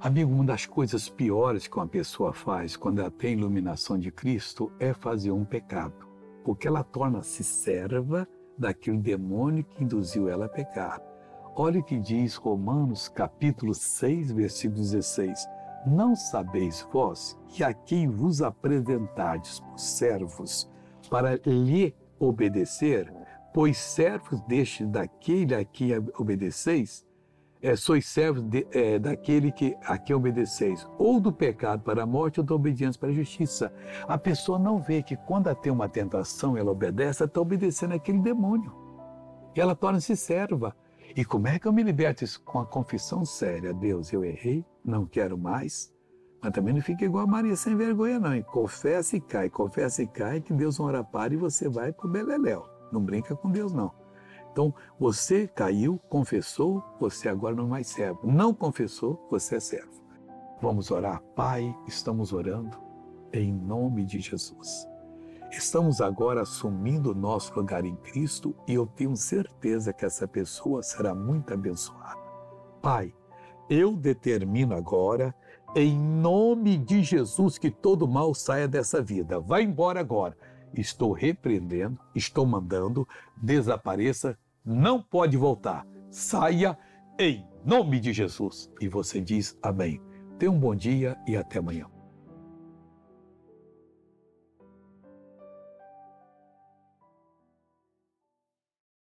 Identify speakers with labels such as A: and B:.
A: Amigo, uma das coisas piores que uma pessoa faz quando ela tem iluminação de Cristo é fazer um pecado, porque ela torna-se serva daquele demônio que induziu ela a pecar. Olha o que diz Romanos capítulo 6, versículo 16. Não sabeis vós que a quem vos apresentardes por servos para lhe obedecer, pois servos deste daquele a quem obedeceis, é, sois servos de, é, daquele que, a quem obedeceis, ou do pecado para a morte, ou da obediência para a justiça. A pessoa não vê que quando ela tem uma tentação, ela obedece, ela está obedecendo aquele demônio. E ela torna-se serva. E como é que eu me liberto isso? Com a confissão séria. Deus, eu errei, não quero mais. Mas também não fica igual a Maria sem vergonha, não. Hein? Confessa e cai, confessa e cai, que Deus honra para e você vai para o beleléu. Não brinca com Deus, não. Então, você caiu, confessou, você agora não é mais servo. Não confessou, você é servo. Vamos orar. Pai, estamos orando em nome de Jesus. Estamos agora assumindo o nosso lugar em Cristo e eu tenho certeza que essa pessoa será muito abençoada. Pai, eu determino agora, em nome de Jesus, que todo mal saia dessa vida. Vai embora agora. Estou repreendendo, estou mandando, desapareça não pode voltar. Saia em nome de Jesus. E você diz amém. Tenha um bom dia e até amanhã.